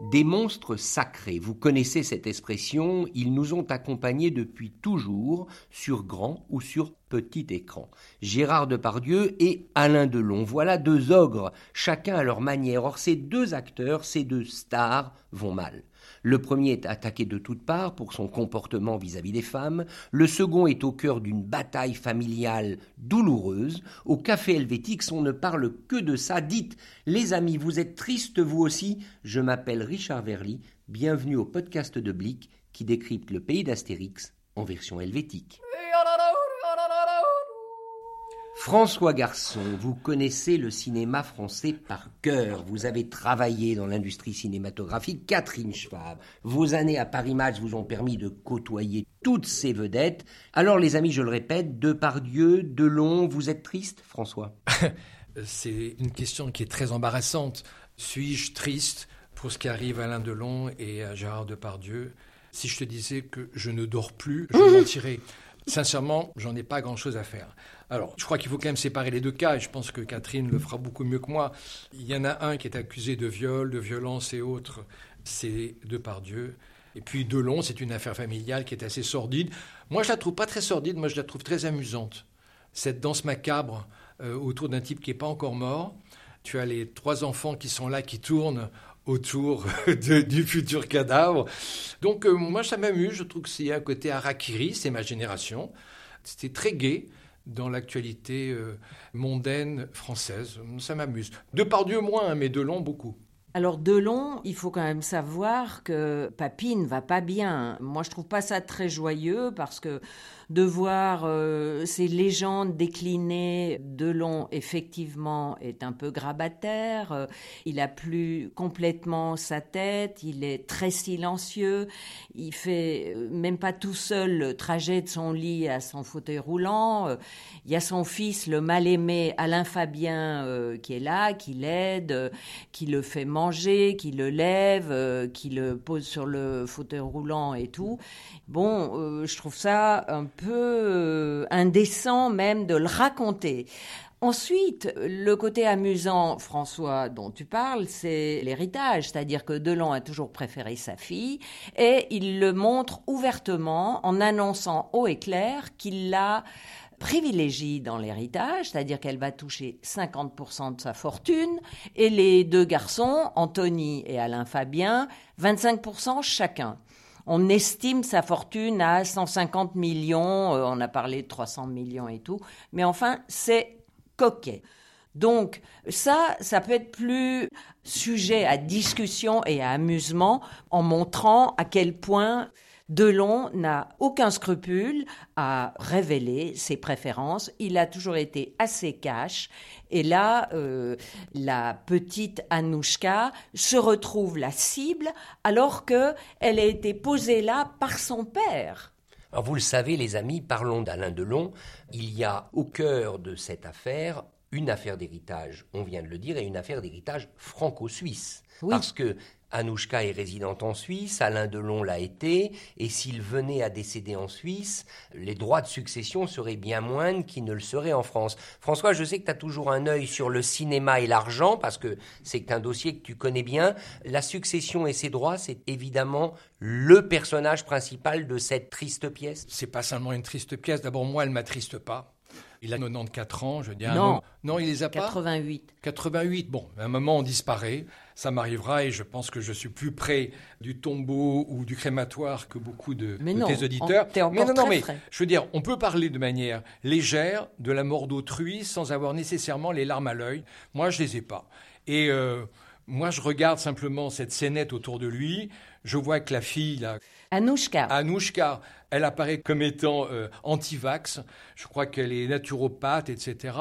Des monstres sacrés, vous connaissez cette expression, ils nous ont accompagnés depuis toujours, sur grand ou sur petit écran. Gérard Depardieu et Alain Delon, voilà deux ogres, chacun à leur manière. Or ces deux acteurs, ces deux stars vont mal. Le premier est attaqué de toutes parts pour son comportement vis-à-vis des femmes, le second est au cœur d'une bataille familiale douloureuse. Au café helvétique, on ne parle que de ça. Dites, les amis, vous êtes tristes vous aussi? Je m'appelle Richard Verly, bienvenue au podcast de Blick qui décrypte le pays d'Astérix en version helvétique. François Garçon, vous connaissez le cinéma français par cœur. Vous avez travaillé dans l'industrie cinématographique. Catherine Schwab, vos années à Paris Match vous ont permis de côtoyer toutes ces vedettes. Alors, les amis, je le répète, Depardieu, Delon, vous êtes triste, François? C'est une question qui est très embarrassante. Suis-je triste pour ce qui arrive à Alain Delon et à Gérard Depardieu? Si je te disais que je ne dors plus, je mentirais. Sincèrement, j'en ai pas grand-chose à faire. Alors, je crois qu'il faut quand même séparer les deux cas, et je pense que Catherine le fera beaucoup mieux que moi. Il y en a un qui est accusé de viol, de violence et autres, c'est Depardieu. Et puis Delon, c'est une affaire familiale qui est assez sordide. Moi, je la trouve pas très sordide, moi, je la trouve très amusante. Cette danse macabre euh, autour d'un type qui n'est pas encore mort. Tu as les trois enfants qui sont là, qui tournent autour du futur cadavre. Donc, euh, moi, ça m'amuse. Je trouve que c'est un côté harakiri, c'est ma génération. C'était très gai dans l'actualité euh, mondaine française. Ça m'amuse. De par Dieu moins, mais de long beaucoup. Alors Delon, il faut quand même savoir que Papy ne va pas bien. Moi, je trouve pas ça très joyeux parce que de voir euh, ces légendes déclinées, Delon effectivement est un peu grabataire. Euh, il a plus complètement sa tête. Il est très silencieux. Il fait euh, même pas tout seul le trajet de son lit à son fauteuil roulant. Il y a son fils, le mal-aimé Alain Fabien, qui est là, qui l'aide, qui le fait manger, qui le lève, euh, qui le pose sur le fauteuil roulant et tout. Bon, euh, je trouve ça un peu euh, indécent même de le raconter. Ensuite, le côté amusant, François, dont tu parles, c'est l'héritage, c'est-à-dire que Delon a toujours préféré sa fille et il le montre ouvertement en annonçant haut et clair qu'il l'a privilégie dans l'héritage, c'est-à-dire qu'elle va toucher 50% de sa fortune, et les deux garçons, Anthony et Alain Fabien, 25% chacun. On estime sa fortune à 150 millions, euh, on a parlé de 300 millions et tout, mais enfin, c'est coquet. Donc ça, ça peut être plus sujet à discussion et à amusement en montrant à quel point Delon n'a aucun scrupule à révéler ses préférences. Il a toujours été assez cash. Et là, euh, la petite Anouchka se retrouve la cible alors qu'elle a été posée là par son père. Alors vous le savez, les amis, parlons d'Alain Delon. Il y a au cœur de cette affaire une affaire d'héritage, on vient de le dire, et une affaire d'héritage franco-suisse. Parce que Anouchka est résidente en Suisse, Alain Delon l'a été, et s'il venait à décéder en Suisse, les droits de succession seraient bien moindres qu'ils ne le seraient en France. François, je sais que tu as toujours un œil sur le cinéma et l'argent, parce que c'est un dossier que tu connais bien. La succession et ses droits, c'est évidemment le personnage principal de cette triste pièce. C'est pas seulement une triste pièce, d'abord moi, elle m'attriste pas. Il a 94 ans, je dis. Non, non, il les a pas. 88. 88. Bon, à un moment on disparaît. Ça m'arrivera et je pense que je suis plus près du tombeau ou du crématoire que beaucoup de, tes auditeurs. mais non, non, mais je veux dire, on peut parler de manière légère de la mort d'autrui sans avoir nécessairement les larmes à l'œil. Moi, je les ai pas. Et euh, moi, je regarde simplement cette scénette autour de lui. Je vois que la fille, là, Anouchka. Anouchka, elle apparaît comme étant euh, anti-vax. Je crois qu'elle est naturopathe, etc.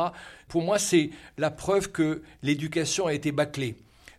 Pour moi, c'est la preuve que l'éducation a été bâclée.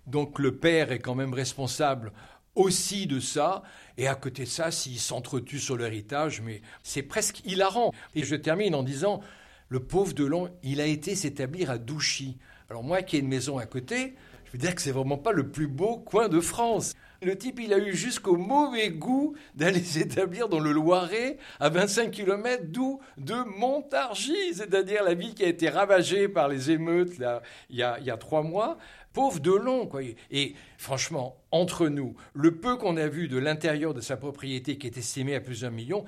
Donc le père est quand même responsable aussi de ça. Et à côté de ça, s'il s'entretue sur l'héritage, mais c'est presque hilarant. Et je termine en disant, le pauvre Delon, il a été s'établir à Douchy. Alors moi qui ai une maison à côté, je veux dire que c'est vraiment pas le plus beau coin de France. Le type, il a eu jusqu'au mauvais goût d'aller s'établir dans le Loiret, à 25 km d'où De Montargis, c'est-à-dire la ville qui a été ravagée par les émeutes là, il, y a, trois mois. Pauvre Delon, quoi. Et franchement, entre nous, le peu qu'on a vu de l'intérieur de sa propriété, qui est estimé à plusieurs millions,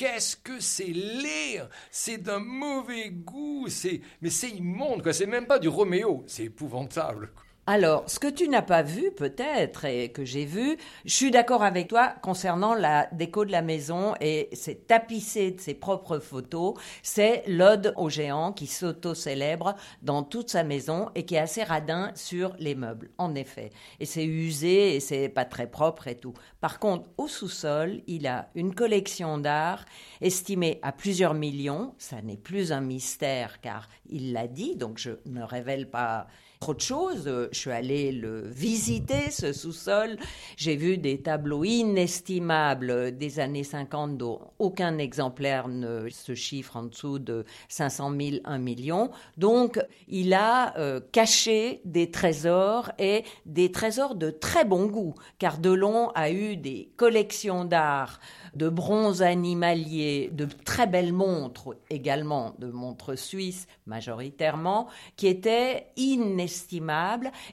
Qu'est-ce que c'est laid C'est d'un mauvais goût, c'est mais c'est immonde quoi, c'est même pas du Roméo, c'est épouvantable. Alors, ce que tu n'as pas vu peut-être et que j'ai vu, je suis d'accord avec toi concernant la déco de la maison et c'est tapissé de ses propres photos. C'est l'ode au géant qui s'auto-célèbre dans toute sa maison et qui est assez radin sur les meubles, en effet. Et c'est usé et c'est pas très propre et tout. Par contre, au sous-sol, il a une collection d'art estimée à plusieurs millions. Ça n'est plus un mystère car il l'a dit, donc je ne révèle pas trop de choses. Je suis allée le visiter, ce sous-sol. J'ai vu des tableaux inestimables des années 50 dont aucun exemplaire ne se chiffre en dessous de 500 000, 1 million. Donc, il a euh, caché des trésors et des trésors de très bon goût, car Delon a eu des collections d'art de bronze animalier, de très belles montres également, de montres suisses majoritairement, qui étaient inestimables.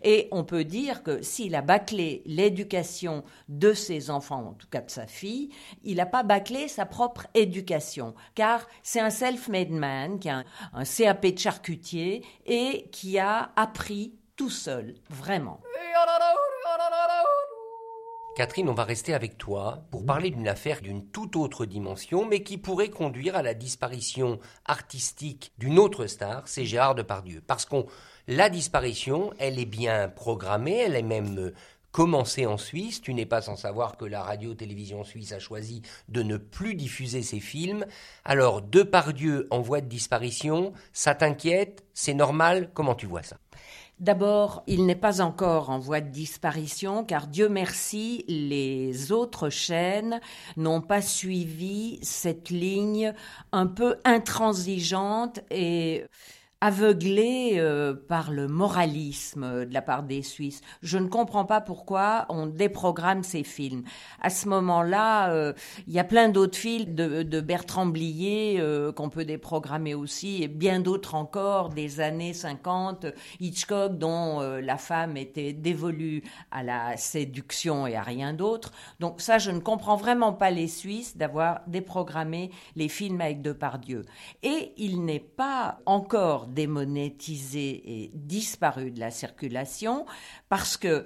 Et on peut dire que s'il a bâclé l'éducation de ses enfants, en tout cas de sa fille, il n'a pas bâclé sa propre éducation, car c'est un self-made man qui a un CAP de charcutier et qui a appris tout seul, vraiment. Catherine, on va rester avec toi pour parler d'une affaire d'une toute autre dimension, mais qui pourrait conduire à la disparition artistique d'une autre star, c'est Gérard Depardieu. Parce que la disparition, elle est bien programmée, elle est même euh, commencée en Suisse. Tu n'es pas sans savoir que la radio-télévision suisse a choisi de ne plus diffuser ses films. Alors, Depardieu en voie de disparition, ça t'inquiète? C'est normal? Comment tu vois ça? D'abord, il n'est pas encore en voie de disparition car Dieu merci, les autres chaînes n'ont pas suivi cette ligne un peu intransigeante et aveuglé euh, par le moralisme de la part des Suisses. Je ne comprends pas pourquoi on déprogramme ces films. À ce moment-là, euh, il y a plein d'autres films de, Bertrand Blier euh, qu'on peut déprogrammer aussi, et bien d'autres encore des années 50, Hitchcock dont la femme était dévolue à la séduction et à rien d'autre. Donc ça, je ne comprends vraiment pas les Suisses d'avoir déprogrammé les films avec Depardieu. Et il n'est pas encore démonétisé et disparu de la circulation parce que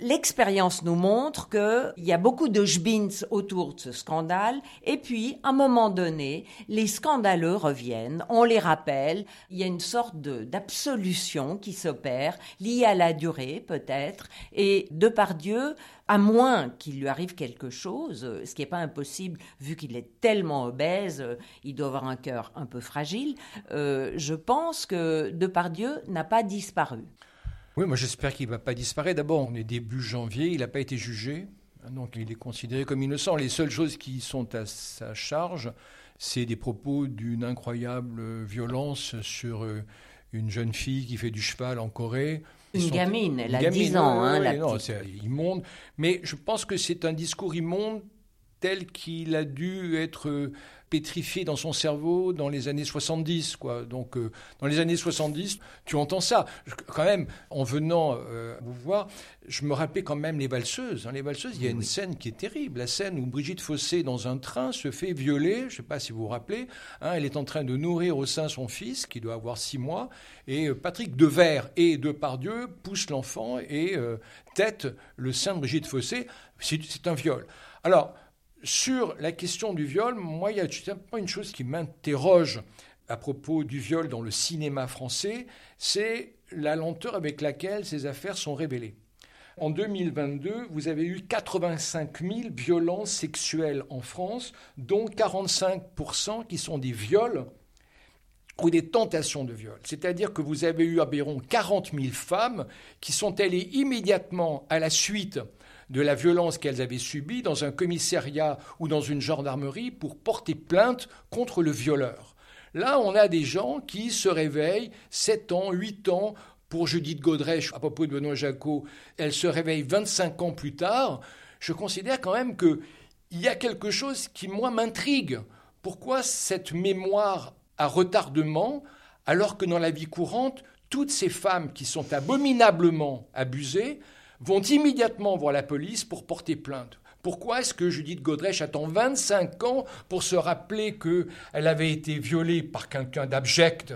l'expérience nous montre qu'il y a beaucoup de jbins autour de ce scandale, et puis, à un moment donné, les scandaleux reviennent, on les rappelle, il y a une sorte d'absolution qui s'opère, liée à la durée peut-être, et de par Dieu, à moins qu'il lui arrive quelque chose, ce qui n'est pas impossible vu qu'il est tellement obèse, il doit avoir un cœur un peu fragile, euh, je pense que Depardieu n'a pas disparu. Oui, moi j'espère qu'il ne va pas disparaître. D'abord, on est début janvier, il n'a pas été jugé, donc il est considéré comme innocent. Les seules choses qui sont à sa charge, c'est des propos d'une incroyable violence sur euh, une jeune fille qui fait du cheval en Corée. Une gamine, elle a 10 ans, hein, la non, c'est immonde. Mais je pense que c'est un discours immonde tel qu'il a dû être euh, pétrifié dans son cerveau dans les années 70. Quoi. Donc, euh, dans les années 70, tu entends ça. quand même, en venant euh, vous voir, je me rappelais quand même les valseuses. Hein. Les valseuses, il y a une scène qui est terrible. La scène où Brigitte Fossé, dans un train, se fait violer. Je ne sais pas si vous vous rappelez. Hein, elle est en train de nourrir au sein son fils, qui doit avoir six mois. Et Patrick Devers et Depardieu poussent l'enfant et tête le sein de Brigitte Fossé. C'est un viol. Alors, sur la question du viol, moi, il y a pas une chose qui m'interroge à propos du viol dans le cinéma français, c'est la lenteur avec laquelle ces affaires sont révélées. En 2022, vous avez eu 85 000 violences sexuelles en France, dont 45% qui sont des viols ou des tentations de viol. C'est-à-dire que vous avez eu environ 40 000 femmes qui sont allées immédiatement à la suite de la violence qu'elles avaient subie dans un commissariat ou dans une gendarmerie pour porter plainte contre le violeur. Là, on a des gens qui se réveillent 7 ans, 8 ans, pour Judith Godrèche, à propos de Benoît Jacot, elle se réveille 25 ans plus tard. je considère quand même qu'il y a quelque chose qui, moi, m'intrigue. Pourquoi cette mémoire à retardement, alors que dans la vie courante, toutes ces femmes qui sont abominablement abusées vont immédiatement voir la police pour porter plainte. Pourquoi est-ce que Judith Godrèche attend 25 ans pour se rappeler qu'elle avait été violée par quelqu'un d'abject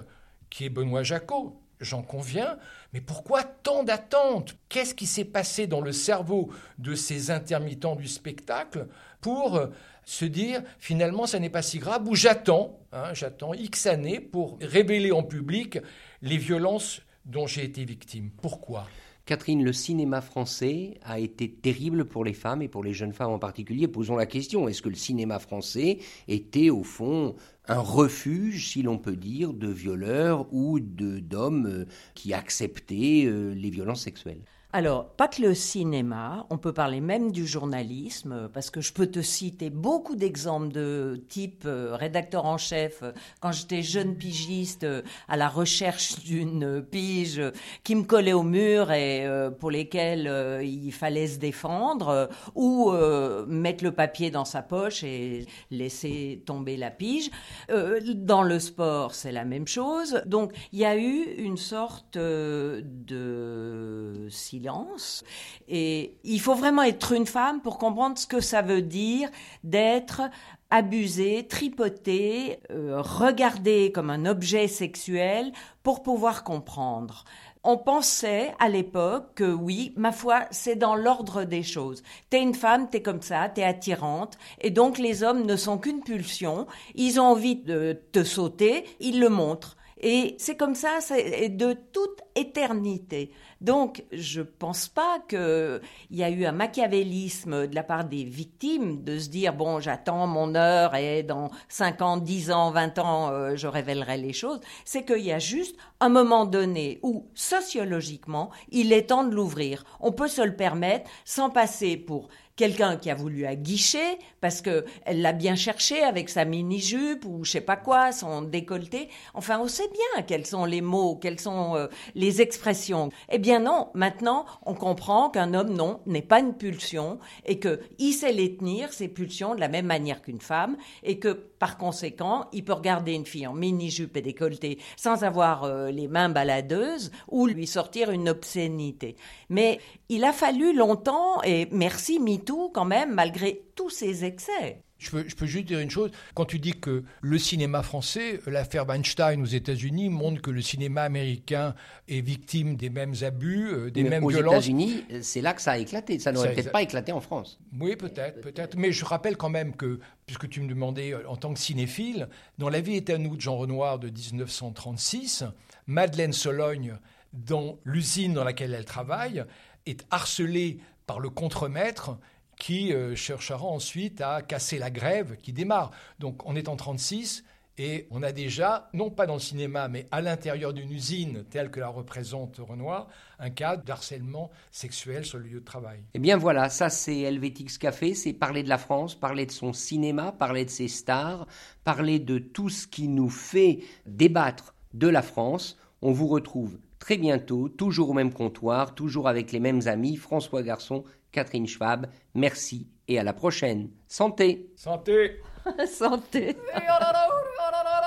qui est Benoît Jacot J'en conviens, mais pourquoi tant d'attentes? Qu'est-ce qui s'est passé dans le cerveau de ces intermittents du spectacle pour se dire finalement ça n'est pas si grave ou j'attends, hein, j'attends X années pour révéler en public les violences dont j'ai été victime? Pourquoi? Catherine, le cinéma français a été terrible pour les femmes et pour les jeunes femmes en particulier. Posons la question, est-ce que le cinéma français était au fond un refuge, si l'on peut dire, de violeurs ou d'hommes euh, qui acceptaient euh, les violences sexuelles? Alors, pas que le cinéma, on peut parler même du journalisme, parce que je peux te citer beaucoup d'exemples de type euh, rédacteur en chef, quand j'étais jeune pigiste, euh, à la recherche d'une pige qui me collait au mur et euh, pour lesquels il fallait se défendre, ou mettre le papier dans sa poche et laisser tomber la pige. dans le sport, c'est la même chose. Donc, il y a eu une sorte de silence et il faut vraiment être une femme pour comprendre ce que ça veut dire d'être abusée, tripotée, euh, regardée comme un objet sexuel pour pouvoir comprendre. On pensait à l'époque que oui, ma foi, c'est dans l'ordre des choses. T'es une femme, t'es comme ça, t'es attirante, et donc les hommes ne sont qu'une pulsion. Ils ont envie de te sauter, ils le montrent. Et c'est comme ça, c'est de toute éternité. Donc, je pense pas qu'il y a eu un machiavélisme de la part des victimes de se dire, bon, j'attends mon heure et dans 5 ans, 10 ans, 20 ans, euh, je révélerai les choses. C'est qu'il y a juste un moment donné où, sociologiquement, il est temps de l'ouvrir. On peut se le permettre sans passer pour quelqu'un qui a voulu aguicher parce que elle l'a bien cherché avec sa mini-jupe ou je sais pas quoi, son décolleté. Enfin, on sait bien quels sont les mots, quelles sont euh, les expressions. Eh bien non, maintenant, on comprend qu'un homme, non, n'est pas une pulsion et que il sait les tenir, ses pulsions, de la même manière qu'une femme et que, par conséquent, il peut regarder une fille en mini-jupe et décolleté sans avoir euh, les mains baladeuses ou lui sortir une obscénité. Mais il a fallu longtemps, et merci MeToo quand même, malgré tous ces excès. Je peux, juste dire une chose. Quand tu dis que le cinéma français, l'affaire Weinstein aux États-Unis montre que le cinéma américain est victime des mêmes abus, euh, des mêmes violences. Aux États-Unis, c'est là que ça a éclaté. Ça n'aurait peut-être pas éclaté en France. Oui, peut-être, peut-être. Mais je rappelle quand même que, puisque tu me demandais euh, en tant que cinéphile, dans La vie est à nous de Jean Renoir de 1936, Madeleine Sologne, dans l'usine dans laquelle elle travaille, est harcelée par le contremaître qui euh, cherchera ensuite à casser la grève qui démarre. Donc on est en 36 et on a déjà, non pas dans le cinéma, mais à l'intérieur d'une usine telle que la représente Renoir, un cas d'harcèlement sexuel sur le lieu de travail. Eh bien voilà, ça c'est Helvetix Café, c'est parler de la France, parler de son cinéma, parler de ses stars, parler de tout ce qui nous fait débattre de la France. On vous retrouve très bientôt, toujours au même comptoir, toujours avec les mêmes amis, François Garçon, Catherine Schwab. Merci et à la prochaine. Santé Santé Santé